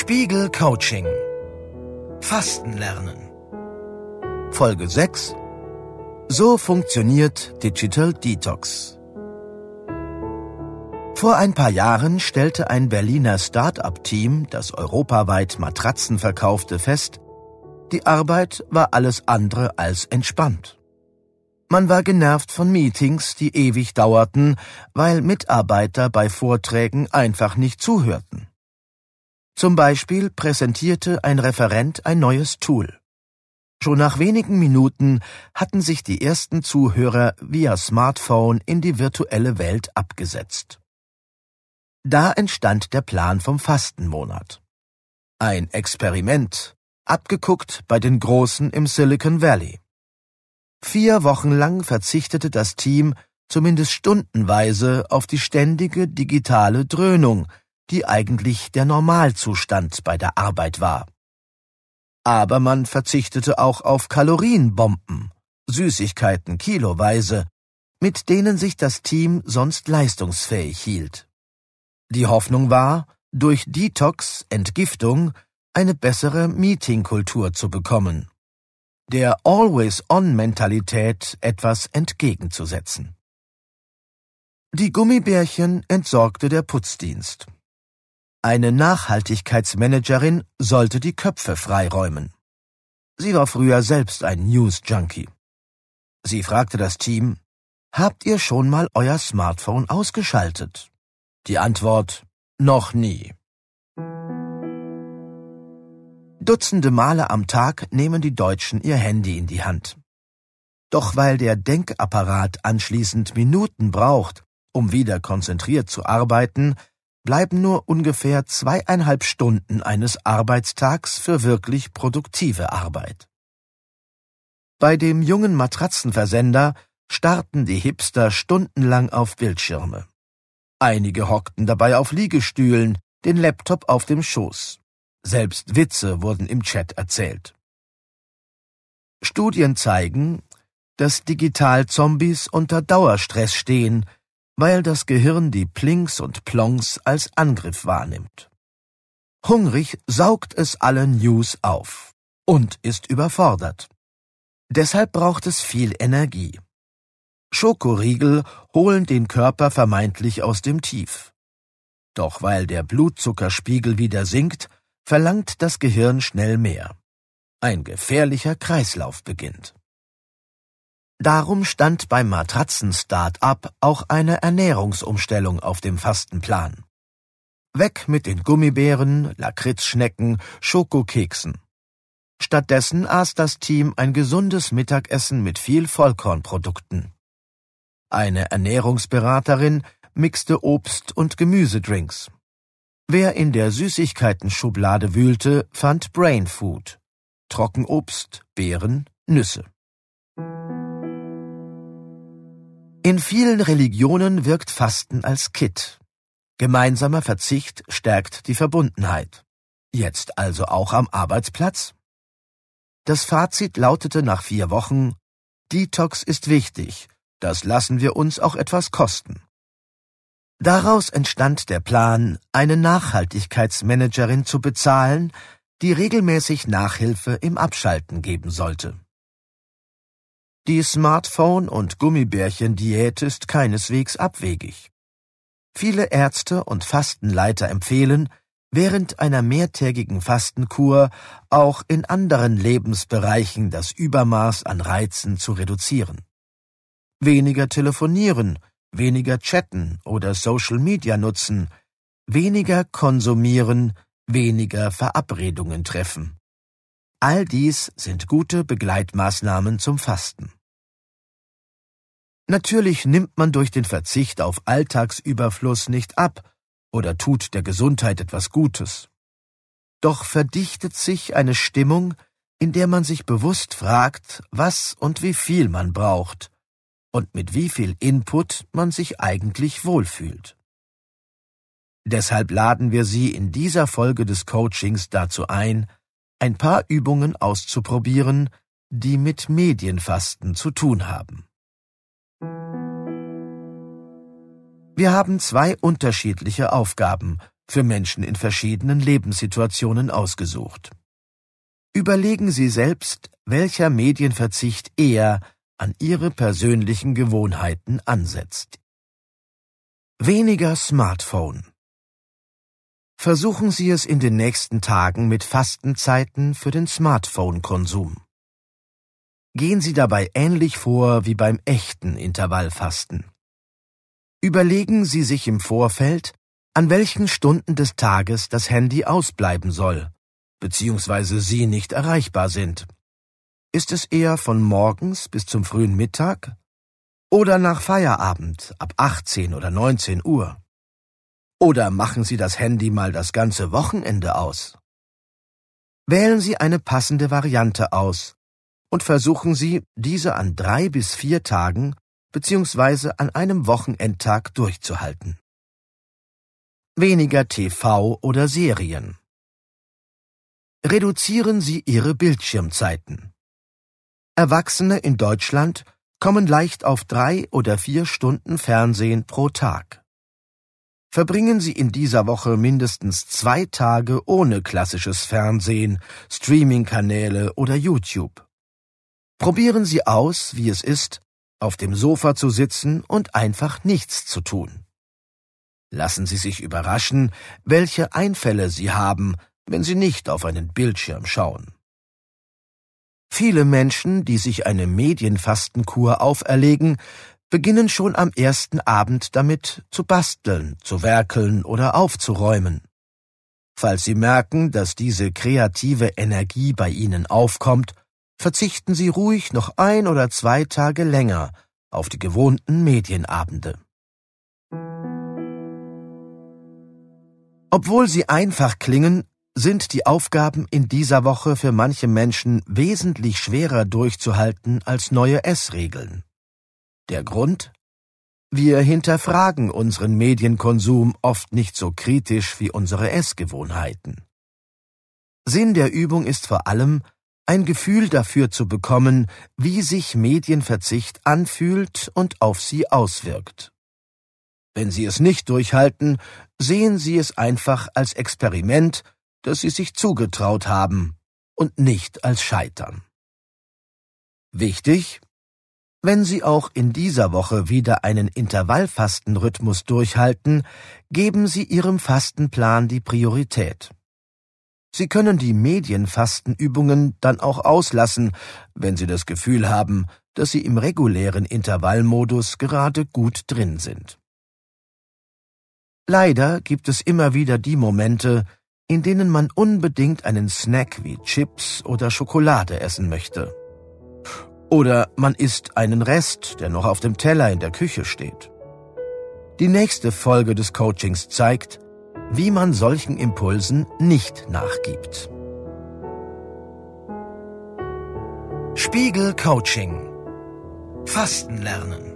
Spiegel Coaching. Fasten lernen. Folge 6 So funktioniert Digital Detox. Vor ein paar Jahren stellte ein Berliner Start-up-Team, das europaweit Matratzen verkaufte, fest, die Arbeit war alles andere als entspannt. Man war genervt von Meetings, die ewig dauerten, weil Mitarbeiter bei Vorträgen einfach nicht zuhörten. Zum Beispiel präsentierte ein Referent ein neues Tool. Schon nach wenigen Minuten hatten sich die ersten Zuhörer via Smartphone in die virtuelle Welt abgesetzt. Da entstand der Plan vom Fastenmonat. Ein Experiment, abgeguckt bei den Großen im Silicon Valley. Vier Wochen lang verzichtete das Team zumindest stundenweise auf die ständige digitale Dröhnung, die eigentlich der Normalzustand bei der Arbeit war. Aber man verzichtete auch auf Kalorienbomben, Süßigkeiten kiloweise, mit denen sich das Team sonst leistungsfähig hielt. Die Hoffnung war, durch Detox, Entgiftung, eine bessere Meetingkultur zu bekommen der Always-on-Mentalität etwas entgegenzusetzen. Die Gummibärchen entsorgte der Putzdienst. Eine Nachhaltigkeitsmanagerin sollte die Köpfe freiräumen. Sie war früher selbst ein News-Junkie. Sie fragte das Team, Habt ihr schon mal euer Smartphone ausgeschaltet? Die Antwort, noch nie. Dutzende Male am Tag nehmen die Deutschen ihr Handy in die Hand. Doch weil der Denkapparat anschließend Minuten braucht, um wieder konzentriert zu arbeiten, bleiben nur ungefähr zweieinhalb Stunden eines Arbeitstags für wirklich produktive Arbeit. Bei dem jungen Matratzenversender starrten die Hipster stundenlang auf Bildschirme. Einige hockten dabei auf Liegestühlen, den Laptop auf dem Schoß. Selbst Witze wurden im Chat erzählt. Studien zeigen, dass Digital-Zombies unter Dauerstress stehen, weil das Gehirn die Plinks und Plonks als Angriff wahrnimmt. Hungrig saugt es alle News auf und ist überfordert. Deshalb braucht es viel Energie. Schokoriegel holen den Körper vermeintlich aus dem Tief. Doch weil der Blutzuckerspiegel wieder sinkt, verlangt das Gehirn schnell mehr. Ein gefährlicher Kreislauf beginnt. Darum stand beim Matratzen-Start-up auch eine Ernährungsumstellung auf dem Fastenplan. Weg mit den Gummibären, Lakritzschnecken, Schokokeksen. Stattdessen aß das Team ein gesundes Mittagessen mit viel Vollkornprodukten. Eine Ernährungsberaterin mixte Obst- und Gemüsedrinks. Wer in der Süßigkeiten-Schublade wühlte, fand Brain Food. Trockenobst, Beeren, Nüsse. In vielen Religionen wirkt Fasten als Kit. Gemeinsamer Verzicht stärkt die Verbundenheit. Jetzt also auch am Arbeitsplatz? Das Fazit lautete nach vier Wochen, Detox ist wichtig, das lassen wir uns auch etwas kosten. Daraus entstand der Plan, eine Nachhaltigkeitsmanagerin zu bezahlen, die regelmäßig Nachhilfe im Abschalten geben sollte. Die Smartphone- und Gummibärchen-Diät ist keineswegs abwegig. Viele Ärzte und Fastenleiter empfehlen, während einer mehrtägigen Fastenkur auch in anderen Lebensbereichen das Übermaß an Reizen zu reduzieren. Weniger telefonieren, weniger chatten oder Social Media nutzen, weniger konsumieren, weniger Verabredungen treffen. All dies sind gute Begleitmaßnahmen zum Fasten. Natürlich nimmt man durch den Verzicht auf Alltagsüberfluss nicht ab oder tut der Gesundheit etwas Gutes. Doch verdichtet sich eine Stimmung, in der man sich bewusst fragt, was und wie viel man braucht, und mit wie viel Input man sich eigentlich wohlfühlt. Deshalb laden wir Sie in dieser Folge des Coachings dazu ein, ein paar Übungen auszuprobieren, die mit Medienfasten zu tun haben. Wir haben zwei unterschiedliche Aufgaben, für Menschen in verschiedenen Lebenssituationen ausgesucht. Überlegen Sie selbst, welcher Medienverzicht eher an Ihre persönlichen Gewohnheiten ansetzt. Weniger Smartphone. Versuchen Sie es in den nächsten Tagen mit Fastenzeiten für den Smartphone-Konsum. Gehen Sie dabei ähnlich vor wie beim echten Intervallfasten. Überlegen Sie sich im Vorfeld, an welchen Stunden des Tages das Handy ausbleiben soll, beziehungsweise Sie nicht erreichbar sind. Ist es eher von morgens bis zum frühen Mittag oder nach Feierabend ab 18 oder 19 Uhr? Oder machen Sie das Handy mal das ganze Wochenende aus? Wählen Sie eine passende Variante aus und versuchen Sie, diese an drei bis vier Tagen beziehungsweise an einem Wochenendtag durchzuhalten. Weniger TV oder Serien. Reduzieren Sie Ihre Bildschirmzeiten. Erwachsene in Deutschland kommen leicht auf drei oder vier Stunden Fernsehen pro Tag. Verbringen Sie in dieser Woche mindestens zwei Tage ohne klassisches Fernsehen, Streamingkanäle oder YouTube. Probieren Sie aus, wie es ist, auf dem Sofa zu sitzen und einfach nichts zu tun. Lassen Sie sich überraschen, welche Einfälle Sie haben, wenn Sie nicht auf einen Bildschirm schauen. Viele Menschen, die sich eine Medienfastenkur auferlegen, beginnen schon am ersten Abend damit zu basteln, zu werkeln oder aufzuräumen. Falls Sie merken, dass diese kreative Energie bei Ihnen aufkommt, verzichten Sie ruhig noch ein oder zwei Tage länger auf die gewohnten Medienabende. Obwohl sie einfach klingen, sind die Aufgaben in dieser Woche für manche Menschen wesentlich schwerer durchzuhalten als neue Essregeln. Der Grund? Wir hinterfragen unseren Medienkonsum oft nicht so kritisch wie unsere Essgewohnheiten. Sinn der Übung ist vor allem, ein Gefühl dafür zu bekommen, wie sich Medienverzicht anfühlt und auf sie auswirkt. Wenn Sie es nicht durchhalten, sehen Sie es einfach als Experiment, das Sie sich zugetraut haben und nicht als Scheitern. Wichtig, wenn Sie auch in dieser Woche wieder einen Intervallfastenrhythmus durchhalten, geben Sie Ihrem Fastenplan die Priorität. Sie können die Medienfastenübungen dann auch auslassen, wenn Sie das Gefühl haben, dass Sie im regulären Intervallmodus gerade gut drin sind. Leider gibt es immer wieder die Momente, in denen man unbedingt einen Snack wie Chips oder Schokolade essen möchte. Oder man isst einen Rest, der noch auf dem Teller in der Küche steht. Die nächste Folge des Coachings zeigt, wie man solchen Impulsen nicht nachgibt. Spiegel Coaching Fasten lernen